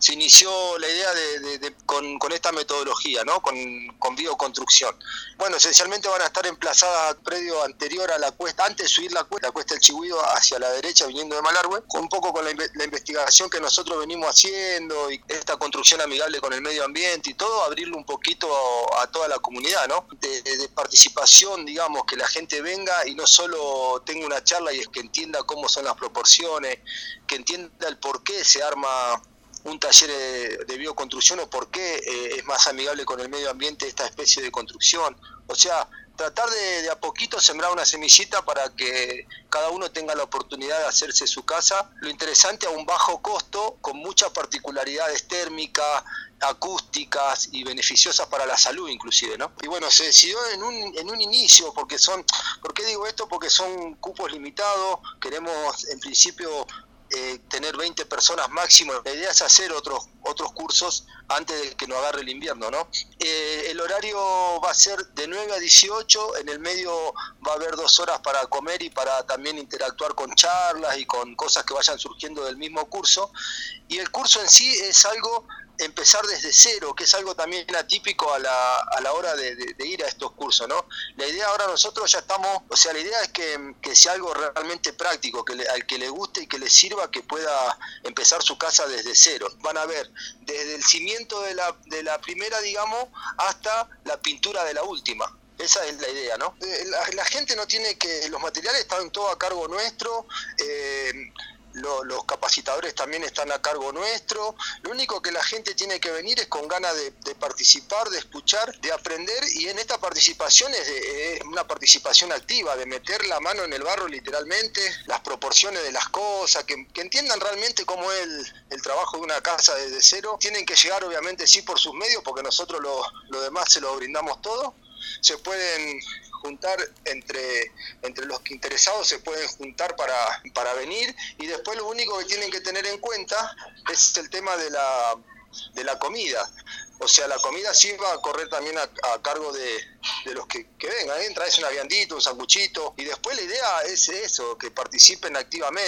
se inició la idea de, con, esta metodología, ¿no? Con, con, bioconstrucción. Bueno, esencialmente van a estar emplazadas predio anterior a la cuesta, antes de subir la cuesta, la cuesta del Chihuido hacia la derecha, viniendo de Malargüe, un poco con la, investigación que nosotros venimos haciendo y esta construcción amigable con el medio ambiente y todo, abrirle un poquito a, toda la comunidad, ¿no? De, de participación, digamos, que la gente venga y no solo tenga una charla y es que entienda cómo son las proporciones, que entienda el por qué se arma un taller de bioconstrucción o por qué eh, es más amigable con el medio ambiente esta especie de construcción. O sea, tratar de, de, a poquito sembrar una semillita para que cada uno tenga la oportunidad de hacerse su casa. Lo interesante a un bajo costo, con muchas particularidades térmicas, acústicas y beneficiosas para la salud inclusive, ¿no? Y bueno, se decidió en un, en un inicio, porque son, ¿por qué digo esto? Porque son cupos limitados, queremos en principio eh, tener 20 personas máximo. La idea es hacer otros otros cursos antes de que nos agarre el invierno, ¿no? Eh, el horario va a ser de 9 a 18, en el medio va a haber dos horas para comer y para también interactuar con charlas y con cosas que vayan surgiendo del mismo curso. Y el curso en sí es algo empezar desde cero, que es algo también atípico a la, a la hora de, ir a estos cursos, ¿no? La idea ahora nosotros ya estamos, o sea, la idea es que, sea algo realmente práctico, que al que le guste y que le sirva, que pueda empezar su casa desde cero. Van a ver desde el cimiento de la, de la primera, digamos, hasta la pintura de la última. Esa es la idea, ¿no? Eh, la, gente no tiene que, los materiales están todo a cargo nuestro, eh, los capacitadores también están a cargo nuestro. Lo único que la gente tiene que venir es con ganas de, participar, de escuchar, de aprender y en esta participación es, una participación activa, de meter la mano en el barro literalmente, las proporciones de las cosas, que, entiendan realmente cómo es el, trabajo de una casa desde cero. Tienen que llegar obviamente sí por sus medios porque nosotros lo, lo demás se lo brindamos todo. Se pueden juntar entre, entre los interesados se pueden juntar para, para venir y después lo único que tienen que tener en cuenta es el tema de la, de la comida. O sea, la comida sí va a correr también a, cargo de, de, los que, que vengan. Entra, es un aviandito, un sanguchito. Y después la idea es eso, que participen activamente.